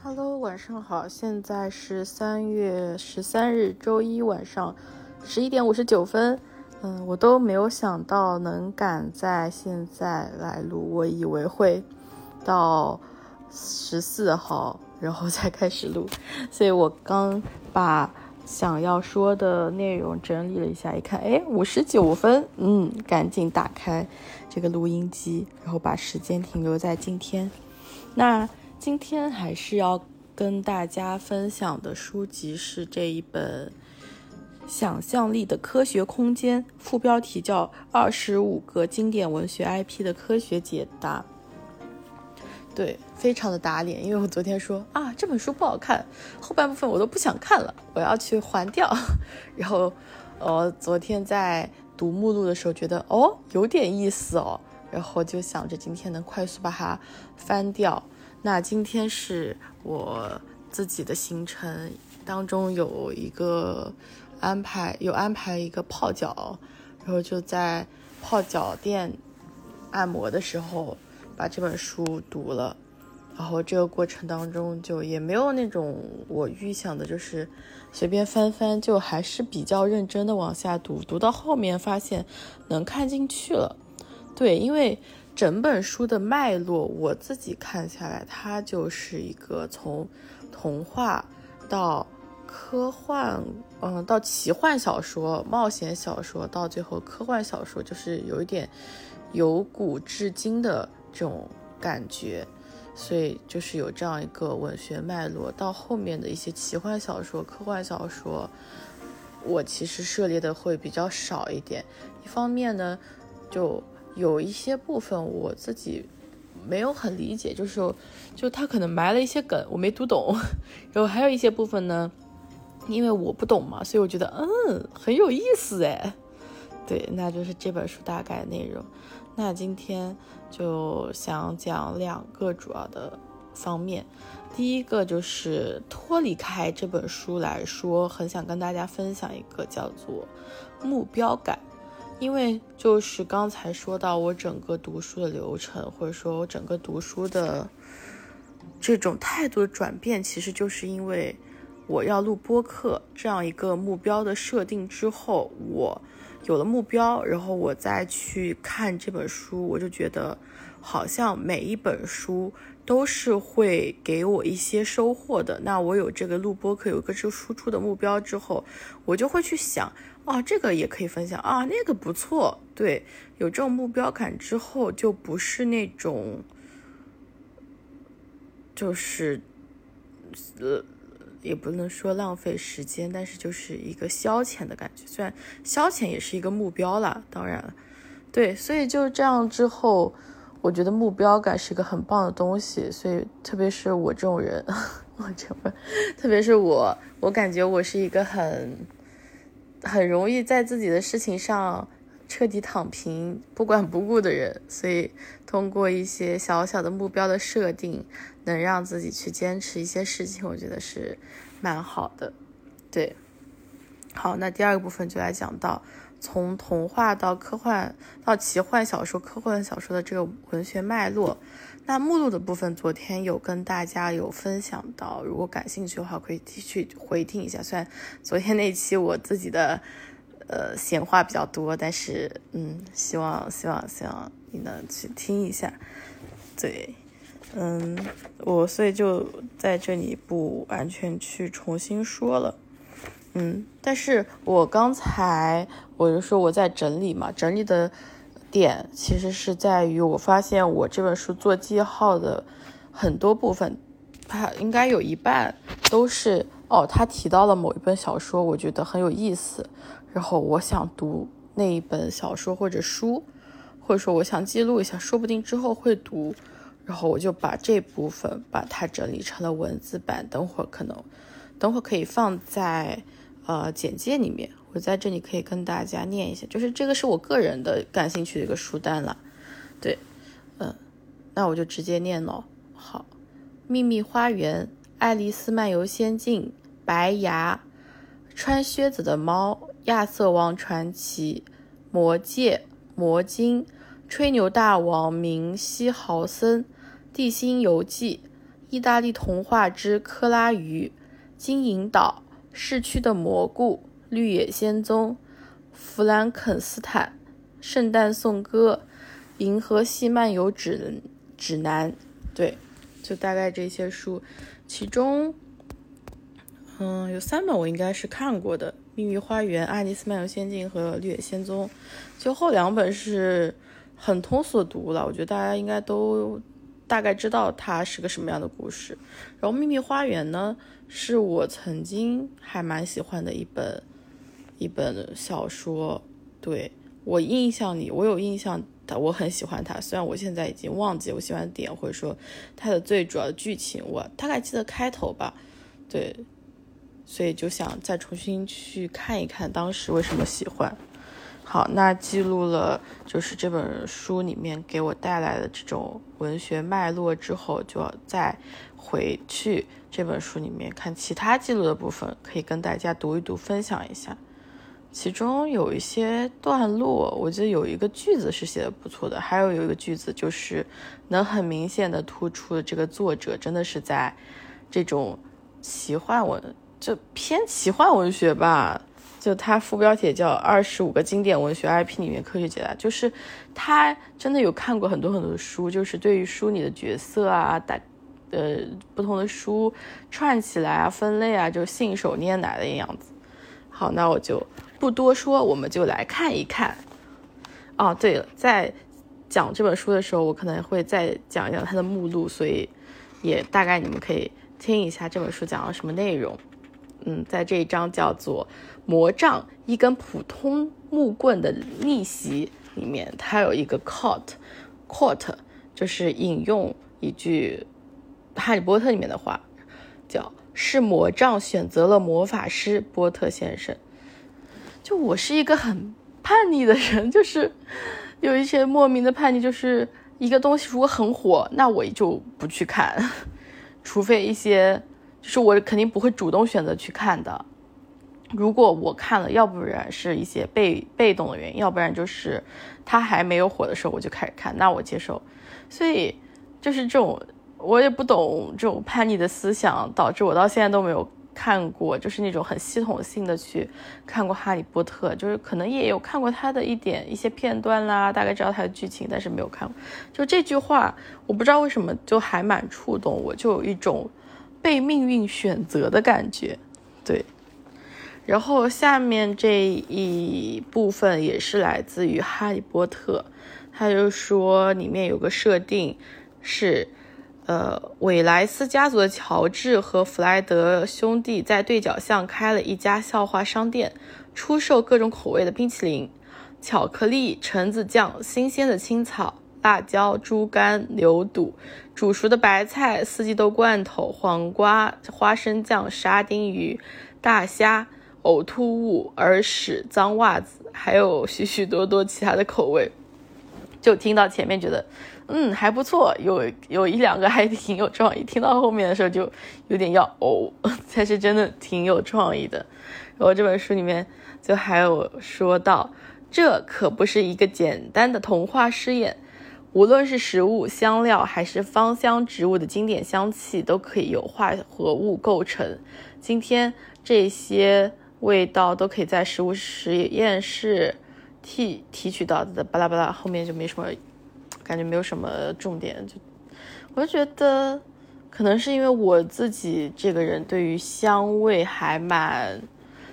Hello，晚上好，现在是三月十三日周一晚上十一点五十九分。嗯，我都没有想到能赶在现在来录，我以为会到十四号然后才开始录，所以我刚把想要说的内容整理了一下，一看，哎，五十九分，嗯，赶紧打开这个录音机，然后把时间停留在今天。那今天还是要跟大家分享的书籍是这一本。想象力的科学空间，副标题叫《二十五个经典文学 IP 的科学解答》。对，非常的打脸，因为我昨天说啊这本书不好看，后半部分我都不想看了，我要去还掉。然后，呃，昨天在读目录的时候觉得哦有点意思哦，然后就想着今天能快速把它翻掉。那今天是我自己的行程当中有一个。安排有安排一个泡脚，然后就在泡脚店按摩的时候把这本书读了，然后这个过程当中就也没有那种我预想的，就是随便翻翻，就还是比较认真的往下读，读到后面发现能看进去了。对，因为整本书的脉络我自己看下来，它就是一个从童话到。科幻，嗯，到奇幻小说、冒险小说，到最后科幻小说，就是有一点由古至今的这种感觉，所以就是有这样一个文学脉络。到后面的一些奇幻小说、科幻小说，我其实涉猎的会比较少一点。一方面呢，就有一些部分我自己没有很理解，就是就他可能埋了一些梗，我没读懂。然后还有一些部分呢。因为我不懂嘛，所以我觉得嗯很有意思哎，对，那就是这本书大概内容。那今天就想讲两个主要的方面，第一个就是脱离开这本书来说，很想跟大家分享一个叫做目标感，因为就是刚才说到我整个读书的流程，或者说我整个读书的这种态度的转变，其实就是因为。我要录播客这样一个目标的设定之后，我有了目标，然后我再去看这本书，我就觉得好像每一本书都是会给我一些收获的。那我有这个录播课，有个这输出的目标之后，我就会去想，啊，这个也可以分享啊，那个不错。对，有这种目标感之后，就不是那种，就是，呃。也不能说浪费时间，但是就是一个消遣的感觉。虽然消遣也是一个目标啦，当然了，对，所以就这样之后，我觉得目标感是一个很棒的东西。所以，特别是我这种人，我这么，特别是我，我感觉我是一个很，很容易在自己的事情上。彻底躺平、不管不顾的人，所以通过一些小小的目标的设定，能让自己去坚持一些事情，我觉得是蛮好的。对，好，那第二个部分就来讲到从童话到科幻到奇幻小说、科幻小说的这个文学脉络。那目录的部分，昨天有跟大家有分享到，如果感兴趣的话，可以继续回听一下。虽然昨天那期我自己的。呃，闲话比较多，但是，嗯，希望希望希望你能去听一下，对，嗯，我所以就在这里不完全去重新说了，嗯，但是我刚才我就说我在整理嘛，整理的点其实是在于我发现我这本书做记号的很多部分，它应该有一半都是哦，他提到了某一本小说，我觉得很有意思。然后我想读那一本小说或者书，或者说我想记录一下，说不定之后会读。然后我就把这部分把它整理成了文字版，等会儿可能，等会儿可以放在呃简介里面。我在这里可以跟大家念一下，就是这个是我个人的感兴趣的一个书单了。对，嗯，那我就直接念喽。好，《秘密花园》《爱丽丝漫游仙境》《白牙》《穿靴子的猫》。亚瑟王传奇、魔戒、魔晶、吹牛大王明西豪森、地心游记、意大利童话之克拉鱼、金银岛、市区的蘑菇、绿野仙踪、弗兰肯斯坦、圣诞颂歌、银河系漫游指指南，对，就大概这些书，其中，嗯，有三本我应该是看过的，《秘密花园》、《爱丽丝漫游仙境》和《绿野仙踪》，就后两本是很通俗读了，我觉得大家应该都。大概知道它是个什么样的故事，然后《秘密花园》呢，是我曾经还蛮喜欢的一本一本小说。对我印象里，我有印象，我很喜欢它。虽然我现在已经忘记我喜欢的点，或者说它的最主要的剧情，我大概记得开头吧。对，所以就想再重新去看一看当时为什么喜欢。好，那记录了就是这本书里面给我带来的这种文学脉络之后，就要再回去这本书里面看其他记录的部分，可以跟大家读一读，分享一下。其中有一些段落，我觉得有一个句子是写的不错的，还有有一个句子就是能很明显的突出这个作者真的是在这种奇幻文，就偏奇幻文学吧。就它副标题叫《二十五个经典文学 IP 里面科学解答》，就是他真的有看过很多很多的书，就是对于书里的角色啊，打呃不同的书串起来啊，分类啊，就信手拈来的样子。好，那我就不多说，我们就来看一看。哦，对了，在讲这本书的时候，我可能会再讲一讲它的目录，所以也大概你们可以听一下这本书讲了什么内容。嗯，在这一章叫做“魔杖”，一根普通木棍的逆袭里面，它有一个 quote，quote 就是引用一句《哈利波特》里面的话，叫“是魔杖选择了魔法师波特先生”。就我是一个很叛逆的人，就是有一些莫名的叛逆，就是一个东西如果很火，那我就不去看，除非一些。就是我肯定不会主动选择去看的，如果我看了，要不然是一些被被动的原因，要不然就是他还没有火的时候我就开始看，那我接受。所以就是这种我也不懂这种叛逆的思想，导致我到现在都没有看过，就是那种很系统性的去看过《哈利波特》，就是可能也有看过他的一点一些片段啦，大概知道他的剧情，但是没有看过。就这句话，我不知道为什么就还蛮触动我，就有一种。被命运选择的感觉，对。然后下面这一部分也是来自于《哈利波特》，他就说里面有个设定是，呃，韦莱斯家族的乔治和弗莱德兄弟在对角巷开了一家笑话商店，出售各种口味的冰淇淋、巧克力、橙子酱、新鲜的青草。辣椒、猪肝、牛肚、煮熟的白菜、四季豆罐头、黄瓜、花生酱、沙丁鱼、大虾、呕吐物、耳屎、脏袜子，还有许许多多其他的口味。就听到前面觉得，嗯，还不错，有有一两个还挺有创意。听到后面的时候就有点要呕，才是真的挺有创意的。然后这本书里面就还有说到，这可不是一个简单的童话试验。无论是食物、香料还是芳香植物的经典香气，都可以由化合物构成。今天这些味道都可以在食物实验室提提取到的。巴拉巴拉，后面就没什么，感觉没有什么重点。就我就觉得，可能是因为我自己这个人对于香味还蛮。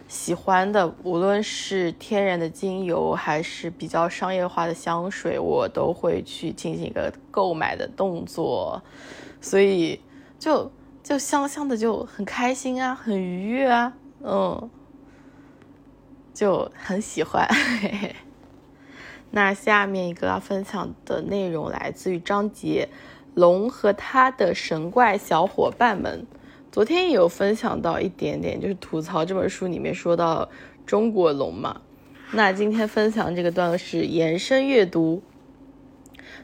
喜欢的，无论是天然的精油，还是比较商业化的香水，我都会去进行一个购买的动作，所以就就香香的就很开心啊，很愉悦啊，嗯，就很喜欢。那下面一个要分享的内容来自于张杰，龙和他的神怪小伙伴们。昨天也有分享到一点点，就是吐槽这本书里面说到中国龙嘛。那今天分享这个段落是延伸阅读。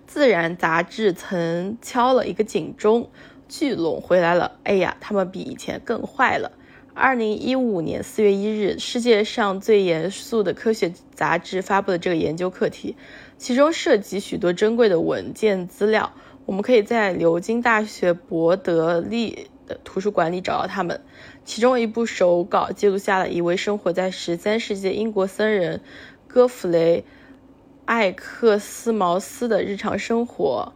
自然杂志曾敲了一个警钟，巨龙回来了。哎呀，他们比以前更坏了。二零一五年四月一日，世界上最严肃的科学杂志发布了这个研究课题，其中涉及许多珍贵的文件资料。我们可以在牛津大学伯德利图书馆里找到他们。其中一部手稿记录下了一位生活在十三世纪英国僧人戈弗雷·艾克斯茅斯的日常生活。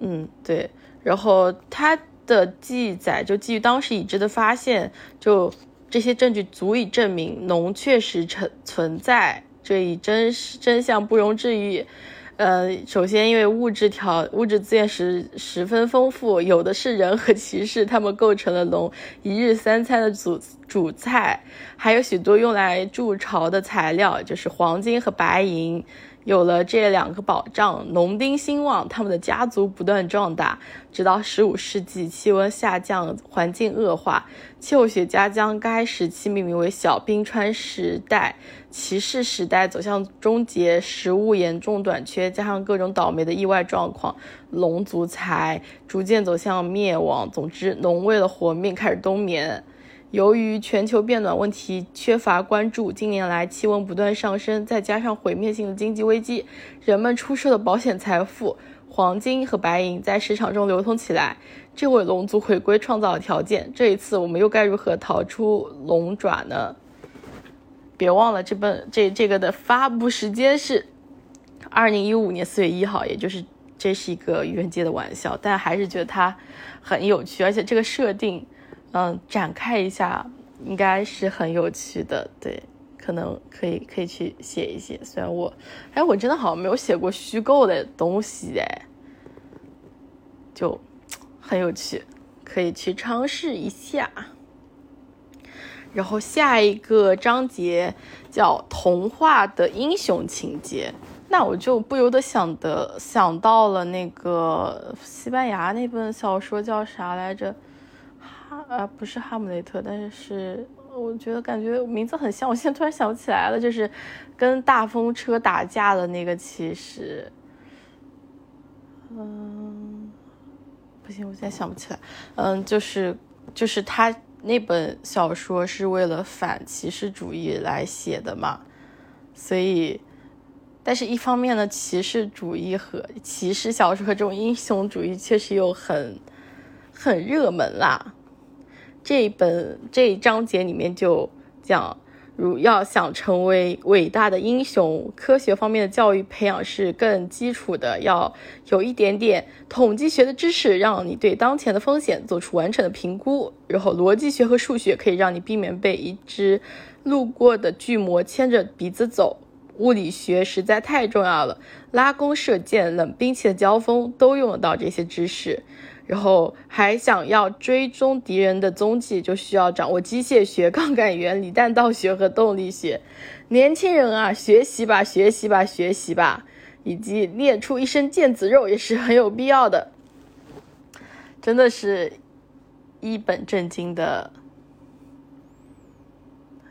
嗯，对。然后他的记载就基于当时已知的发现，就这些证据足以证明龙确实存存在，这一真真相不容置疑。呃，首先，因为物质条物质资源十十分丰富，有的是人和骑士，他们构成了龙一日三餐的主主菜，还有许多用来筑巢的材料，就是黄金和白银。有了这两个保障，农丁兴旺，他们的家族不断壮大，直到十五世纪，气温下降，环境恶化，气候学家将该时期命名为小冰川时代，骑士时代走向终结，食物严重短缺，加上各种倒霉的意外状况，龙族才逐渐走向灭亡。总之，龙为了活命开始冬眠。由于全球变暖问题缺乏关注，近年来气温不断上升，再加上毁灭性的经济危机，人们出售的保险财富——黄金和白银在市场中流通起来，这为龙族回归创造了条件。这一次，我们又该如何逃出龙爪呢？别忘了，这本这这个的发布时间是二零一五年四月一号，也就是这是一个愚人节的玩笑，但还是觉得它很有趣，而且这个设定。嗯，展开一下应该是很有趣的，对，可能可以可以去写一写。虽然我，哎，我真的好像没有写过虚构的东西，哎，就很有趣，可以去尝试一下。然后下一个章节叫童话的英雄情节，那我就不由得想的想到了那个西班牙那本小说叫啥来着？啊，不是哈姆雷特，但是是我觉得感觉名字很像，我现在突然想不起来了，就是跟大风车打架的那个骑士。嗯，不行，我现在想不起来。嗯，就是就是他那本小说是为了反骑士主义来写的嘛，所以，但是一方面呢，骑士主义和骑士小说和这种英雄主义确实又很很热门啦。这一本这一章节里面就讲，如要想成为伟大的英雄，科学方面的教育培养是更基础的，要有一点点统计学的知识，让你对当前的风险做出完整的评估。然后逻辑学和数学可以让你避免被一只路过的巨魔牵着鼻子走。物理学实在太重要了，拉弓射箭、冷兵器的交锋都用得到这些知识。然后还想要追踪敌人的踪迹，就需要掌握机械学、杠杆原理、弹道学和动力学。年轻人啊，学习吧，学习吧，学习吧，以及练出一身腱子肉也是很有必要的。真的是一本正经的，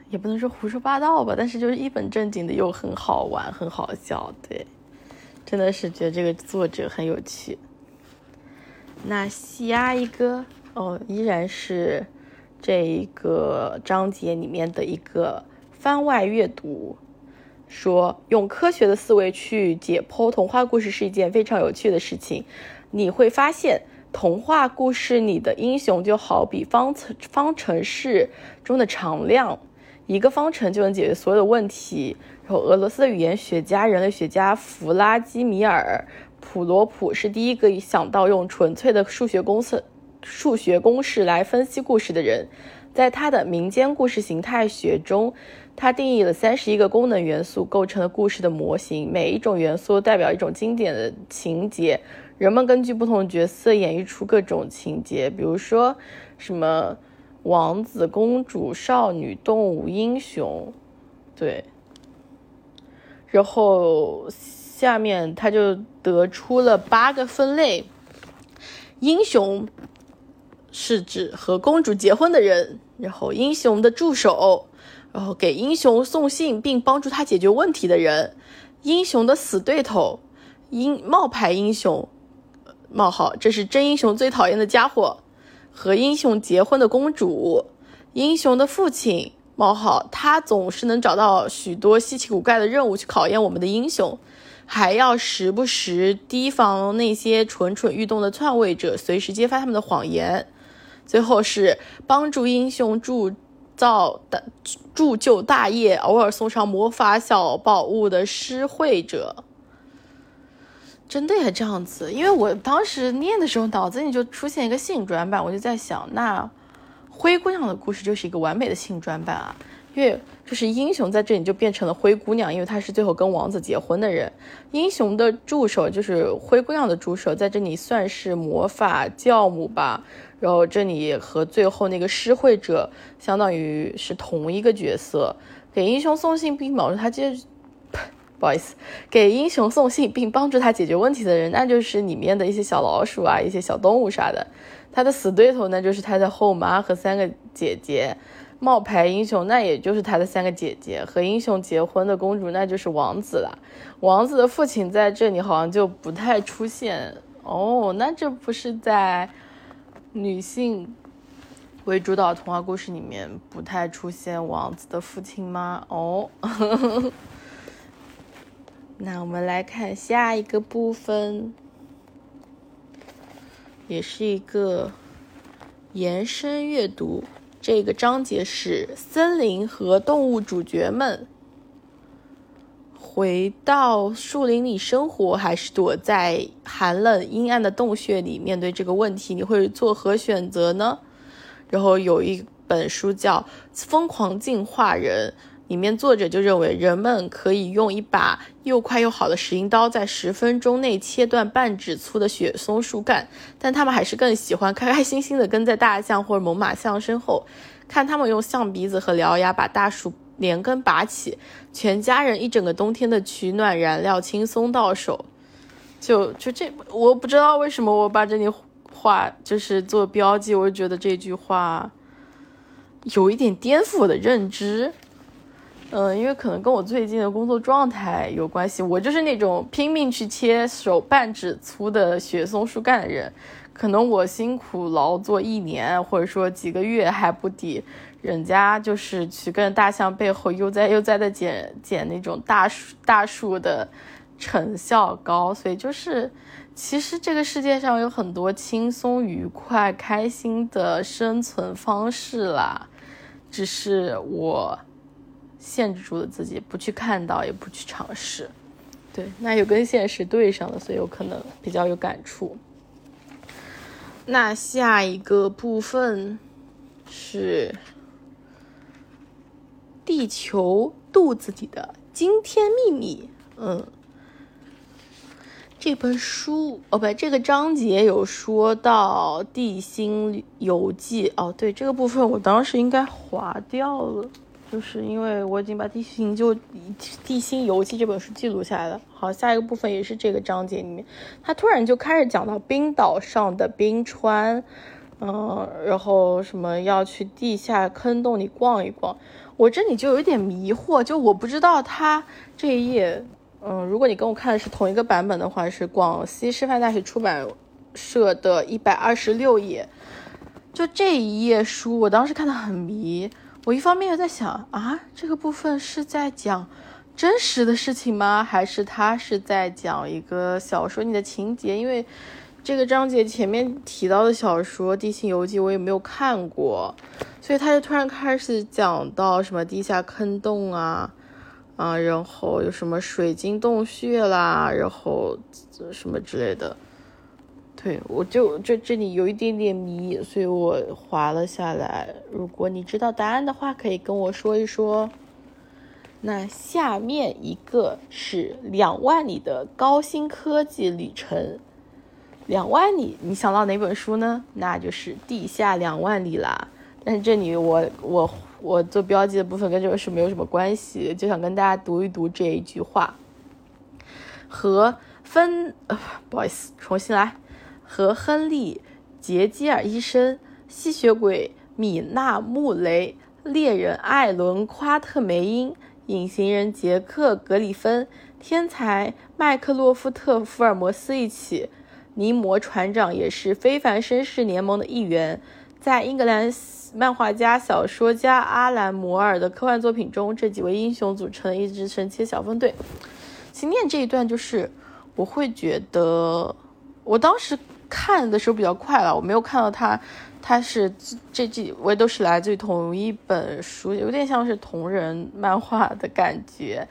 也不能说胡说八道吧，但是就是一本正经的又很好玩、很好笑。对，真的是觉得这个作者很有趣。那下一个哦，依然是这一个章节里面的一个番外阅读，说用科学的思维去解剖童话故事是一件非常有趣的事情。你会发现，童话故事里的英雄就好比方程方程式中的常量，一个方程就能解决所有的问题。然后，俄罗斯的语言学家、人类学家弗拉基米尔。普罗普是第一个想到用纯粹的数学公式、数学公式来分析故事的人。在他的民间故事形态学中，他定义了三十一个功能元素构成了故事的模型，每一种元素代表一种经典的情节。人们根据不同角色演绎出各种情节，比如说什么王子、公主、少女、动物、英雄，对，然后。下面他就得出了八个分类：英雄是指和公主结婚的人，然后英雄的助手，然后给英雄送信并帮助他解决问题的人，英雄的死对头，英冒牌英雄冒号，这是真英雄最讨厌的家伙，和英雄结婚的公主，英雄的父亲冒号，他总是能找到许多稀奇古怪的任务去考验我们的英雄。还要时不时提防那些蠢蠢欲动的篡位者，随时揭发他们的谎言。最后是帮助英雄铸造的铸就大业，偶尔送上魔法小宝物的施惠者。真的也这样子？因为我当时念的时候，脑子里就出现一个性转版，我就在想，那灰姑娘的故事就是一个完美的性转版啊。因为就是英雄在这里就变成了灰姑娘，因为她是最后跟王子结婚的人。英雄的助手就是灰姑娘的助手，在这里算是魔法教母吧。然后这里和最后那个施惠者相当于是同一个角色，给英雄送信并帮助他解，不好意思，给英雄送信并帮助他解决问题的人，那就是里面的一些小老鼠啊，一些小动物啥的。他的死对头呢，就是他的后妈和三个姐姐。冒牌英雄，那也就是他的三个姐姐和英雄结婚的公主，那就是王子了。王子的父亲在这里好像就不太出现哦。那这不是在女性为主导童话故事里面不太出现王子的父亲吗？哦，那我们来看下一个部分，也是一个延伸阅读。这个章节是森林和动物主角们回到树林里生活，还是躲在寒冷阴暗的洞穴里面对这个问题？你会作何选择呢？然后有一本书叫《疯狂进化人》。里面作者就认为，人们可以用一把又快又好的石英刀，在十分钟内切断半指粗的雪松树干，但他们还是更喜欢开开心心地跟在大象或者猛犸象身后，看他们用象鼻子和獠牙把大树连根拔起，全家人一整个冬天的取暖燃料轻松到手。就就这，我不知道为什么我把这句话就是做标记，我就觉得这句话有一点颠覆我的认知。嗯，因为可能跟我最近的工作状态有关系，我就是那种拼命去切手半指粗的雪松树干的人。可能我辛苦劳作一年，或者说几个月还不抵人家就是去跟大象背后悠哉悠哉的捡捡那种大树大树的成效高。所以就是，其实这个世界上有很多轻松愉快、开心的生存方式啦，只是我。限制住了自己，不去看到，也不去尝试。对，那有跟现实对上了，所以有可能比较有感触。那下一个部分是地球肚子里的惊天秘密。嗯，这本书哦，不，这个章节有说到《地心游记》哦，对，这个部分我当时应该划掉了。就是因为我已经把《地心就地心游记》这本书记录下来了。好，下一个部分也是这个章节里面，他突然就开始讲到冰岛上的冰川，嗯，然后什么要去地下坑洞里逛一逛。我这里就有点迷惑，就我不知道他这一页，嗯，如果你跟我看的是同一个版本的话，是广西师范大学出版社的一百二十六页。就这一页书，我当时看的很迷。我一方面又在想啊，这个部分是在讲真实的事情吗？还是他是在讲一个小说里的情节？因为这个章节前面提到的小说《地心游记》我也没有看过，所以他就突然开始讲到什么地下坑洞啊啊，然后有什么水晶洞穴啦，然后什么之类的。对，我就这这里有一点点迷，所以我划了下来。如果你知道答案的话，可以跟我说一说。那下面一个是两万里的高新科技旅程。两万里，你想到哪本书呢？那就是《地下两万里》啦。但是这里我我我做标记的部分跟这个书没有什么关系，就想跟大家读一读这一句话。和分，不好意思，重新来。和亨利·杰基尔医生、吸血鬼米娜·穆雷、猎人艾伦·夸特梅因、隐形人杰克·格里芬、天才麦克洛夫特·福尔摩斯一起，尼摩船长也是非凡绅士联盟的一员。在英格兰漫画家、小说家阿兰·摩尔的科幻作品中，这几位英雄组成了一支神奇的小分队。经念这一段就是我会觉得，我当时看的时候比较快了，我没有看到他，他是这这我都是来自于同一本书，有点像是同人漫画的感觉。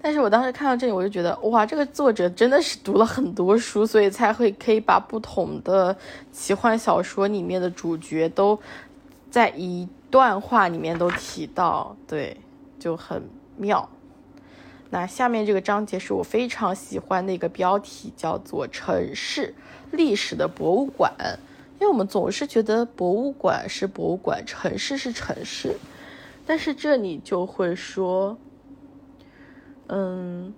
但是我当时看到这里，我就觉得哇，这个作者真的是读了很多书，所以才会可以把不同的奇幻小说里面的主角都在一段话里面都提到，对，就很妙。那下面这个章节是我非常喜欢的一个标题，叫做“城市历史的博物馆”，因为我们总是觉得博物馆是博物馆，城市是城市，但是这里就会说。嗯，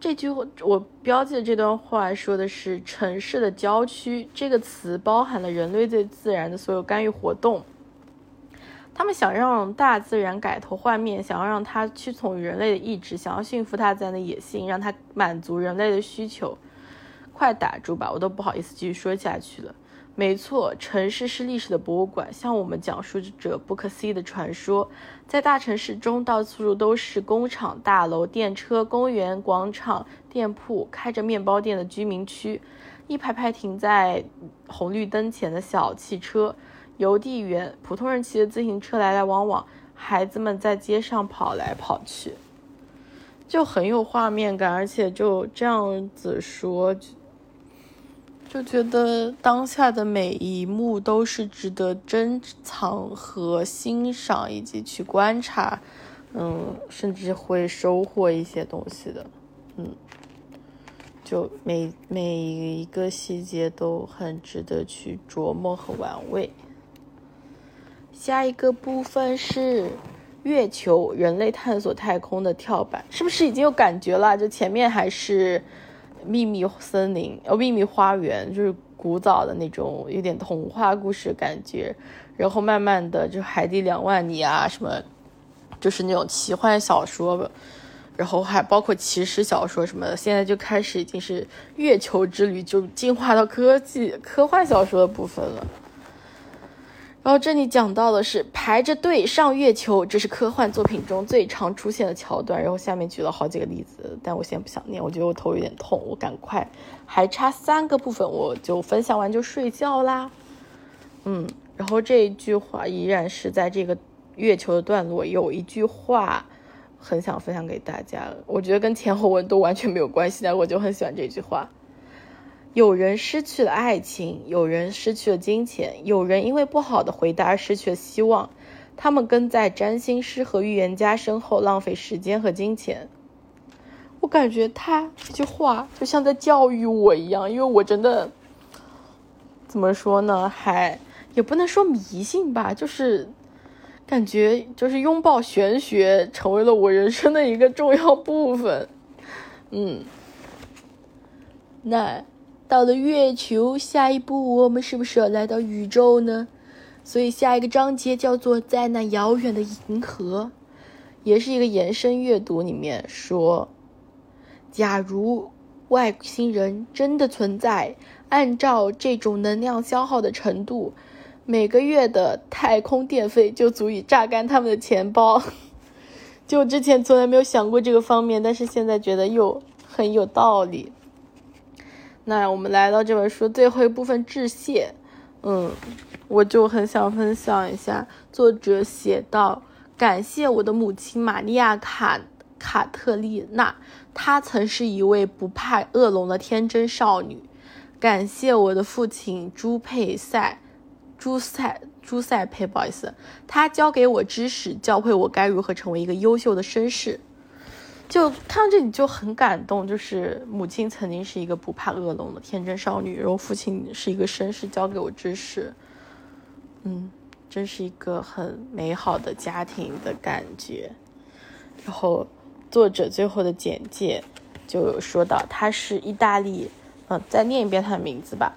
这句我标记的这段话说的是城市的郊区这个词包含了人类对自然的所有干预活动。他们想让大自然改头换面，想要让它屈从于人类的意志，想要驯服大自然的野性，让它满足人类的需求。快打住吧，我都不好意思继续说下去了。没错，城市是历史的博物馆，向我们讲述着不可思议的传说。在大城市中，到处都是工厂、大楼、电车、公园、广场、店铺，开着面包店的居民区，一排排停在红绿灯前的小汽车，邮递员、普通人骑着自行车来来往往，孩子们在街上跑来跑去，就很有画面感，而且就这样子说。就觉得当下的每一幕都是值得珍藏和欣赏，以及去观察，嗯，甚至会收获一些东西的，嗯，就每每一个细节都很值得去琢磨和玩味。下一个部分是月球，人类探索太空的跳板，是不是已经有感觉了？就前面还是。秘密森林，哦，秘密花园，就是古早的那种，有点童话故事感觉。然后慢慢的，就海底两万里啊，什么，就是那种奇幻小说吧。然后还包括骑士小说什么的。现在就开始已经是月球之旅，就进化到科技科幻小说的部分了。然后这里讲到的是排着队上月球，这是科幻作品中最常出现的桥段。然后下面举了好几个例子，但我现在不想念，我觉得我头有点痛，我赶快，还差三个部分，我就分享完就睡觉啦。嗯，然后这一句话依然是在这个月球的段落，有一句话很想分享给大家，我觉得跟前后文都完全没有关系，但我就很喜欢这句话。有人失去了爱情，有人失去了金钱，有人因为不好的回答而失去了希望。他们跟在占星师和预言家身后，浪费时间和金钱。我感觉他这句话就像在教育我一样，因为我真的怎么说呢，还也不能说迷信吧，就是感觉就是拥抱玄学成为了我人生的一个重要部分。嗯，那。到了月球，下一步我们是不是要来到宇宙呢？所以下一个章节叫做在那遥远的银河，也是一个延伸阅读。里面说，假如外星人真的存在，按照这种能量消耗的程度，每个月的太空电费就足以榨干他们的钱包。就之前从来没有想过这个方面，但是现在觉得又很有道理。那我们来到这本书最后一部分致谢，嗯，我就很想分享一下，作者写到：感谢我的母亲玛利亚卡卡特丽娜，她曾是一位不怕恶龙的天真少女；感谢我的父亲朱佩塞，朱塞朱塞佩，不好意思，他教给我知识，教会我该如何成为一个优秀的绅士。就看到这里就很感动，就是母亲曾经是一个不怕恶龙的天真少女，然后父亲是一个绅士，教给我知识，嗯，真是一个很美好的家庭的感觉。然后作者最后的简介就有说到，他是意大利，嗯，再念一遍他的名字吧，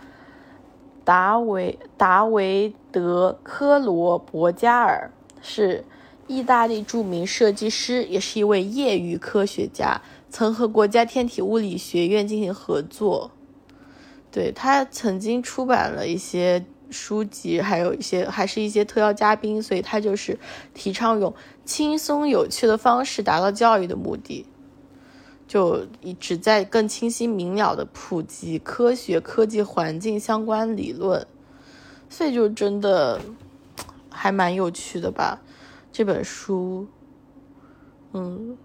达维达维德科罗博加尔是。意大利著名设计师，也是一位业余科学家，曾和国家天体物理学院进行合作。对他曾经出版了一些书籍，还有一些还是一些特邀嘉宾，所以他就是提倡用轻松有趣的方式达到教育的目的。就旨在更清晰明了的普及科学、科技、环境相关理论，所以就真的还蛮有趣的吧。这本书，嗯，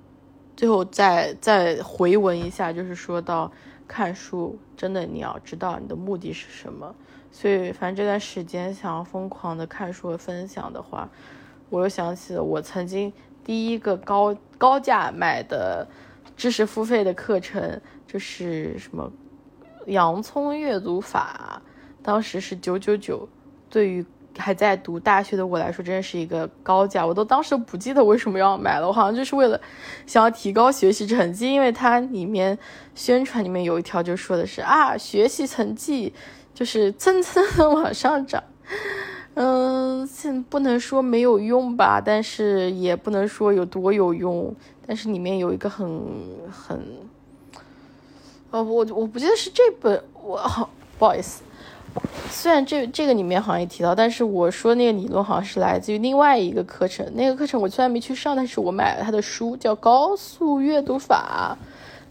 最后再再回文一下，就是说到看书，真的你要知道你的目的是什么。所以，反正这段时间想要疯狂的看书和分享的话，我又想起了我曾经第一个高高价买的知识付费的课程，就是什么洋葱阅读法，当时是九九九，对于。还在读大学的我来说，真的是一个高价。我都当时不记得为什么要买了，我好像就是为了想要提高学习成绩，因为它里面宣传里面有一条就说的是啊，学习成绩就是蹭蹭的往上涨。嗯，现不能说没有用吧，但是也不能说有多有用。但是里面有一个很很，呃，我我不记得是这本，我好不好意思。虽然这这个里面好像也提到，但是我说那个理论好像是来自于另外一个课程。那个课程我虽然没去上，但是我买了他的书，叫《高速阅读法》，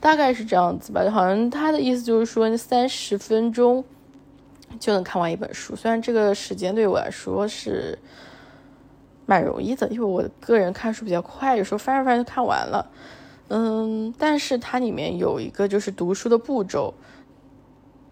大概是这样子吧。好像他的意思就是说，三十分钟就能看完一本书。虽然这个时间对我来说是蛮容易的，因为我个人看书比较快，有时候翻着翻着就看完了。嗯，但是它里面有一个就是读书的步骤，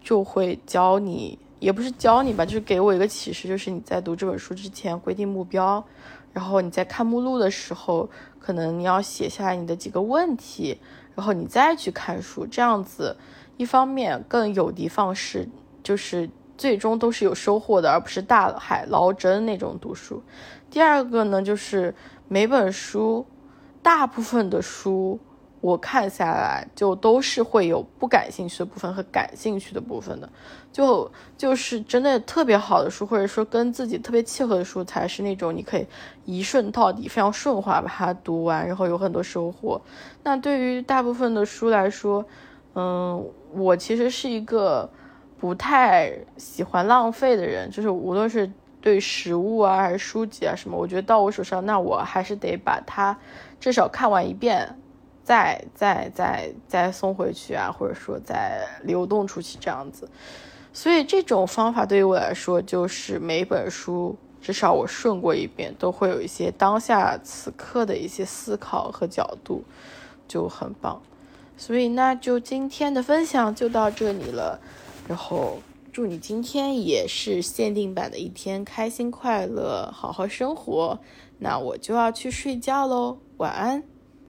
就会教你。也不是教你吧，就是给我一个启示，就是你在读这本书之前规定目标，然后你在看目录的时候，可能你要写下来你的几个问题，然后你再去看书，这样子一方面更有的放矢，就是最终都是有收获的，而不是大海捞针那种读书。第二个呢，就是每本书，大部分的书。我看下来就都是会有不感兴趣的部分和感兴趣的部分的，就就是真的特别好的书，或者说跟自己特别契合的书，才是那种你可以一顺到底，非常顺滑把它读完，然后有很多收获。那对于大部分的书来说，嗯，我其实是一个不太喜欢浪费的人，就是无论是对食物啊还是书籍啊什么，我觉得到我手上，那我还是得把它至少看完一遍。再再再再送回去啊，或者说再流动出去这样子，所以这种方法对于我来说，就是每本书至少我顺过一遍，都会有一些当下此刻的一些思考和角度，就很棒。所以那就今天的分享就到这里了，然后祝你今天也是限定版的一天，开心快乐，好好生活。那我就要去睡觉喽，晚安。